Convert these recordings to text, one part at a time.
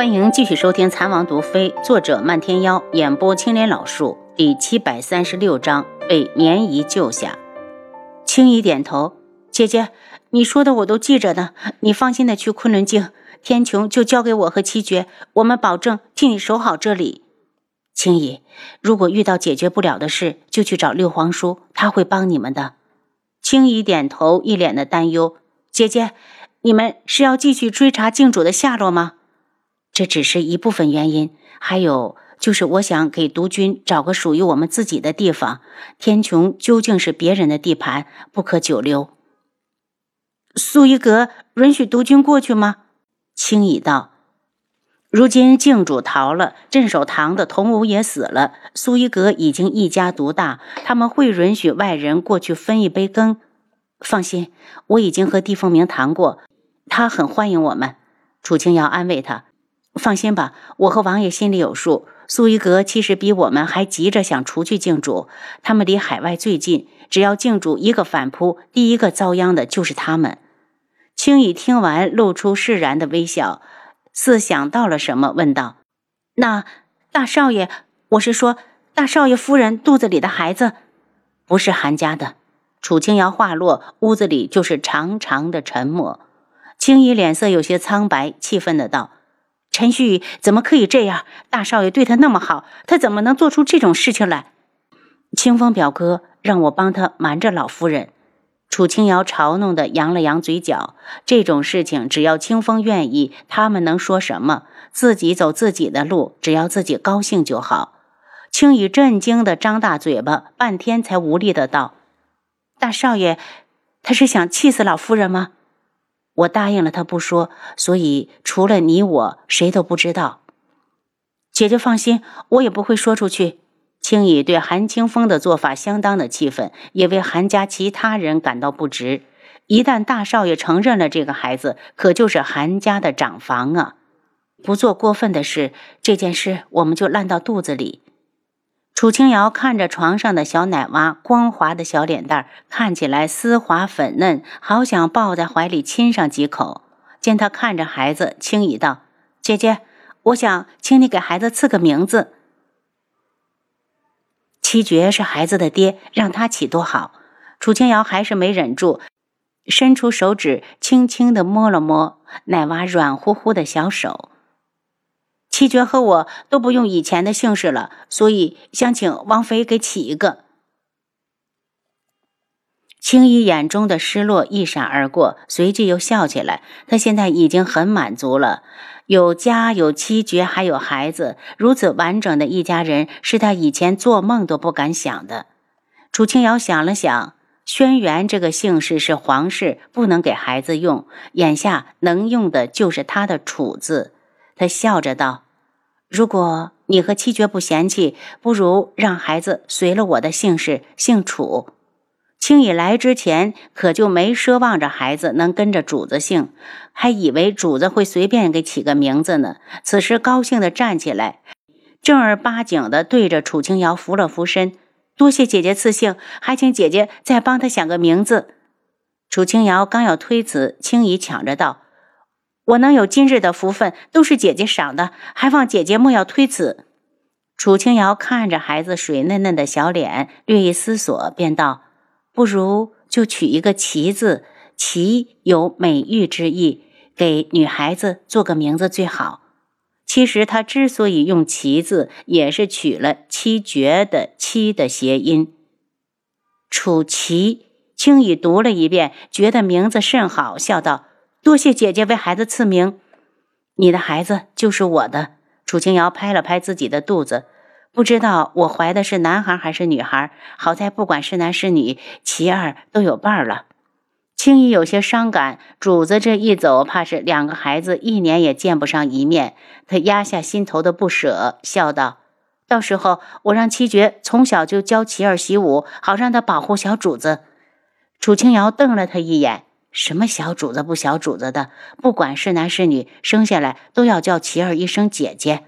欢迎继续收听《残王毒妃》，作者漫天妖，演播青莲老树，第七百三十六章被绵姨救下。青姨点头，姐姐，你说的我都记着呢。你放心的去昆仑镜，天穹就交给我和七绝，我们保证替你守好这里。青姨，如果遇到解决不了的事，就去找六皇叔，他会帮你们的。青姨点头，一脸的担忧。姐姐，你们是要继续追查镜主的下落吗？这只是一部分原因，还有就是我想给毒君找个属于我们自己的地方。天穹究竟是别人的地盘，不可久留。苏一格允许毒君过去吗？青乙道：“如今靖主逃了，镇守堂的童武也死了，苏一格已经一家独大，他们会允许外人过去分一杯羹？放心，我已经和帝凤鸣谈过，他很欢迎我们。”楚清瑶安慰他。放心吧，我和王爷心里有数。苏一阁其实比我们还急着想除去镜主，他们离海外最近，只要镜主一个反扑，第一个遭殃的就是他们。青羽听完，露出释然的微笑，似想到了什么，问道：“那大少爷，我是说大少爷夫人肚子里的孩子，不是韩家的？”楚清瑶话落，屋子里就是长长的沉默。青衣脸色有些苍白，气愤的道。陈旭怎么可以这样？大少爷对他那么好，他怎么能做出这种事情来？清风表哥让我帮他瞒着老夫人。楚清瑶嘲弄的扬了扬嘴角。这种事情只要清风愿意，他们能说什么？自己走自己的路，只要自己高兴就好。青羽震惊的张大嘴巴，半天才无力的道：“大少爷，他是想气死老夫人吗？”我答应了他不说，所以除了你我谁都不知道。姐姐放心，我也不会说出去。青羽对韩清风的做法相当的气愤，也为韩家其他人感到不值。一旦大少爷承认了这个孩子，可就是韩家的长房啊！不做过分的事，这件事我们就烂到肚子里。楚清瑶看着床上的小奶娃，光滑的小脸蛋看起来丝滑粉嫩，好想抱在怀里亲上几口。见他看着孩子，轻语道：“姐姐，我想请你给孩子赐个名字。七绝是孩子的爹，让他起多好。”楚清瑶还是没忍住，伸出手指轻轻的摸了摸奶娃软乎乎的小手。七绝和我都不用以前的姓氏了，所以想请王妃给起一个。青衣眼中的失落一闪而过，随即又笑起来。他现在已经很满足了，有家有七绝，还有孩子，如此完整的一家人，是他以前做梦都不敢想的。楚清瑶想了想，轩辕这个姓氏是皇室，不能给孩子用，眼下能用的就是他的楚字。他笑着道。如果你和七绝不嫌弃，不如让孩子随了我的姓氏，姓楚。青羽来之前可就没奢望着孩子能跟着主子姓，还以为主子会随便给起个名字呢。此时高兴的站起来，正儿八经的对着楚清瑶扶了扶身，多谢姐姐赐姓，还请姐姐再帮他想个名字。楚清瑶刚要推辞，青羽抢着道。我能有今日的福分，都是姐姐赏的，还望姐姐莫要推辞。楚清瑶看着孩子水嫩嫩的小脸，略一思索，便道：“不如就取一个‘琪’字，‘琪’有美玉之意，给女孩子做个名字最好。其实他之所以用‘琪’字，也是取了‘七绝’的‘七’的谐音。楚琪轻易读了一遍，觉得名字甚好，笑道。”多谢姐姐为孩子赐名，你的孩子就是我的。楚清瑶拍了拍自己的肚子，不知道我怀的是男孩还是女孩。好在不管是男是女，其二都有伴了。青衣有些伤感，主子这一走，怕是两个孩子一年也见不上一面。他压下心头的不舍，笑道：“到时候我让七绝从小就教齐儿习武，好让他保护小主子。”楚清瑶瞪了他一眼。什么小主子不小主子的，不管是男是女，生下来都要叫琪儿一声姐姐。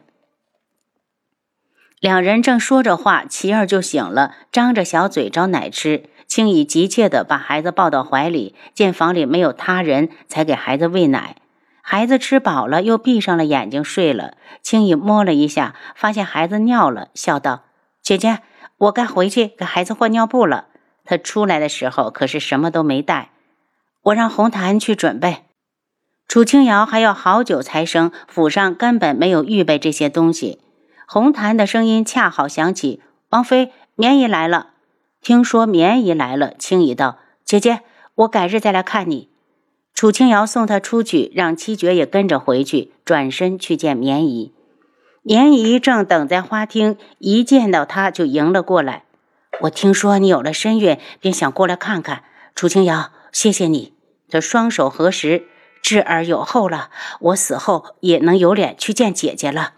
两人正说着话，琪儿就醒了，张着小嘴找奶吃。青羽急切地把孩子抱到怀里，见房里没有他人，才给孩子喂奶。孩子吃饱了，又闭上了眼睛睡了。青姨摸了一下，发现孩子尿了，笑道：“姐姐，我该回去给孩子换尿布了。他出来的时候可是什么都没带，我让红檀去准备。”楚清瑶还要好久才生，府上根本没有预备这些东西。红檀的声音恰好响起：“王妃，棉姨来了。”听说棉姨来了，青姨道：“姐姐，我改日再来看你。”楚清瑶送他出去，让七绝也跟着回去，转身去见绵姨。绵姨正等在花厅，一见到她就迎了过来。我听说你有了身孕，便想过来看看。楚清瑶，谢谢你。他双手合十，智儿有后了，我死后也能有脸去见姐姐了。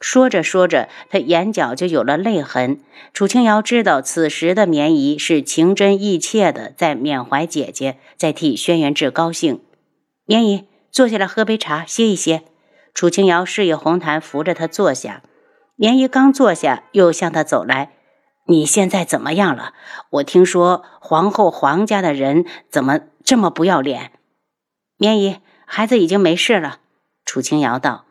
说着说着，他眼角就有了泪痕。楚清瑶知道，此时的绵姨是情真意切的在缅怀姐姐，在替轩辕志高兴。绵姨，坐下来喝杯茶，歇一歇。楚清瑶示意红檀扶着她坐下。绵姨刚坐下，又向他走来：“你现在怎么样了？我听说皇后皇家的人怎么这么不要脸？”棉姨，孩子已经没事了。楚清瑶道。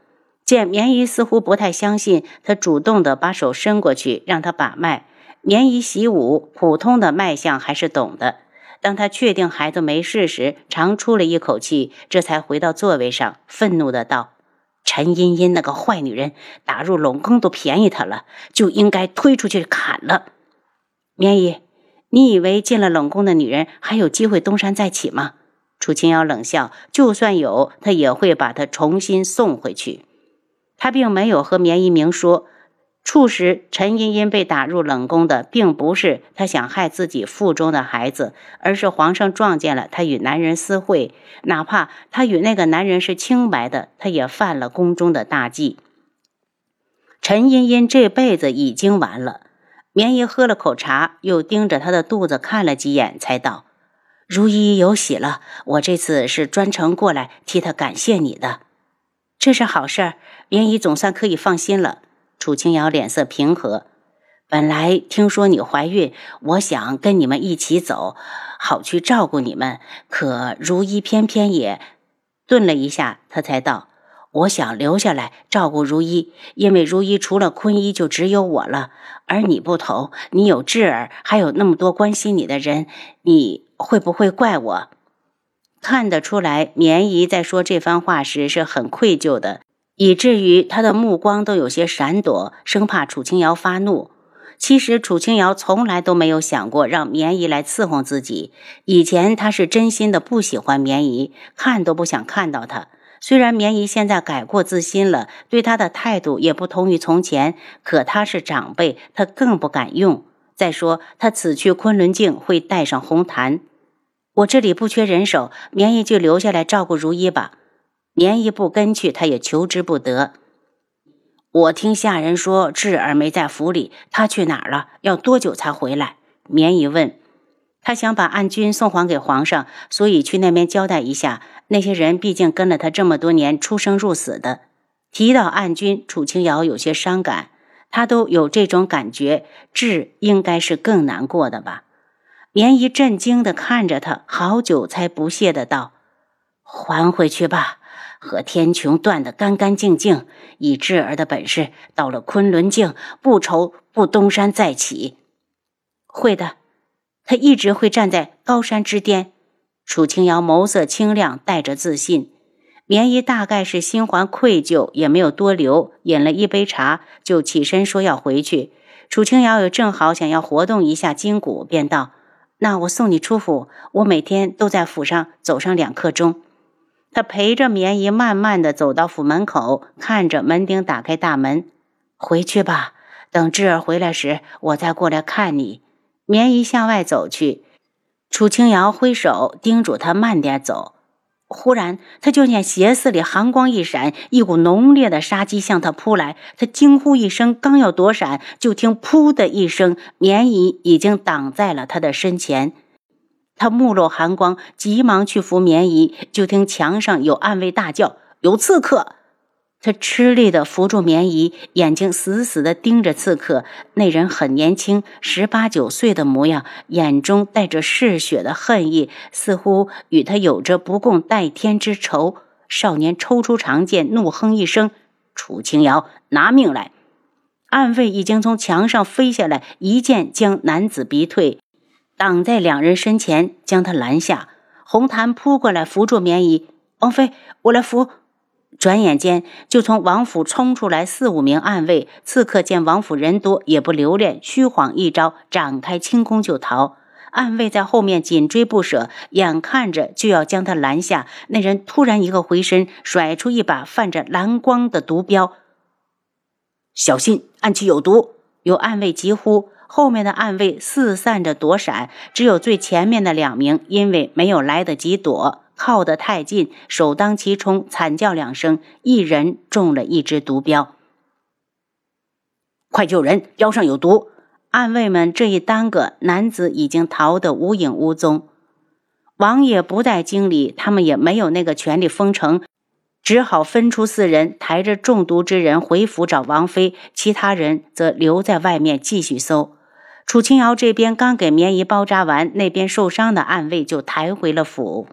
见棉姨似乎不太相信，他主动的把手伸过去，让他把脉。棉姨习武，普通的脉象还是懂的。当他确定孩子没事时，长出了一口气，这才回到座位上，愤怒的道：“陈茵茵那个坏女人，打入冷宫都便宜她了，就应该推出去砍了。”棉姨，你以为进了冷宫的女人还有机会东山再起吗？楚清瑶冷笑：“就算有，他也会把她重新送回去。”他并没有和绵姨明说。促使陈茵茵被打入冷宫的，并不是她想害自己腹中的孩子，而是皇上撞见了她与男人私会，哪怕她与那个男人是清白的，她也犯了宫中的大忌。陈茵茵这辈子已经完了。绵姨喝了口茶，又盯着她的肚子看了几眼，才道：“如懿有喜了，我这次是专程过来替她感谢你的，这是好事儿，绵姨总算可以放心了。”楚清瑶脸色平和。本来听说你怀孕，我想跟你们一起走，好去照顾你们。可如懿偏偏也……顿了一下，他才道：“我想留下来照顾如一，因为如一除了坤一就只有我了。而你不同，你有智儿，还有那么多关心你的人，你会不会怪我？”看得出来，绵姨在说这番话时是很愧疚的。以至于他的目光都有些闪躲，生怕楚清瑶发怒。其实楚清瑶从来都没有想过让绵姨来伺候自己。以前她是真心的不喜欢绵姨，看都不想看到她。虽然绵姨现在改过自新了，对他的态度也不同于从前，可他是长辈，他更不敢用。再说他此去昆仑镜会带上红檀，我这里不缺人手，绵姨就留下来照顾如意吧。绵姨不跟去，他也求之不得。我听下人说，智儿没在府里，他去哪儿了？要多久才回来？绵姨问。他想把暗军送还给皇上，所以去那边交代一下。那些人毕竟跟了他这么多年，出生入死的。提到暗军，楚清瑶有些伤感。他都有这种感觉，智应该是更难过的吧？绵姨震惊地看着他，好久才不屑的道：“还回去吧。”和天穹断得干干净净，以智儿的本事，到了昆仑境，不愁不东山再起。会的，他一直会站在高山之巅。楚清瑶眸色清亮，带着自信。棉姨大概是心怀愧疚，也没有多留，饮了一杯茶，就起身说要回去。楚清瑶也正好想要活动一下筋骨，便道：“那我送你出府，我每天都在府上走上两刻钟。”他陪着棉姨慢慢的走到府门口，看着门丁打开大门，回去吧。等智儿回来时，我再过来看你。棉姨向外走去，楚清瑶挥手叮嘱他慢点走。忽然，他就见斜寺里寒光一闪，一股浓烈的杀机向他扑来。他惊呼一声，刚要躲闪，就听“噗”的一声，棉姨已经挡在了他的身前。他目露寒光，急忙去扶棉衣，就听墙上有暗卫大叫：“有刺客！”他吃力地扶住棉衣，眼睛死死地盯着刺客。那人很年轻，十八九岁的模样，眼中带着嗜血的恨意，似乎与他有着不共戴天之仇。少年抽出长剑，怒哼一声：“楚清瑶，拿命来！”暗卫已经从墙上飞下来，一剑将男子逼退，挡在两人身前，将他拦下。红檀扑过来扶住棉衣，王妃，我来扶。转眼间就从王府冲出来四五名暗卫，刺客见王府人多，也不留恋，虚晃一招，展开轻功就逃。暗卫在后面紧追不舍，眼看着就要将他拦下，那人突然一个回身，甩出一把泛着蓝光的毒镖。小心，暗器有毒！有暗卫急呼，后面的暗卫四散着躲闪，只有最前面的两名，因为没有来得及躲，靠得太近，首当其冲，惨叫两声，一人中了一支毒镖。快救人，腰上有毒！暗卫们这一耽搁，男子已经逃得无影无踪。王爷不待经理，他们也没有那个权力封城。只好分出四人，抬着中毒之人回府找王妃，其他人则留在外面继续搜。楚清瑶这边刚给棉衣包扎完，那边受伤的暗卫就抬回了府。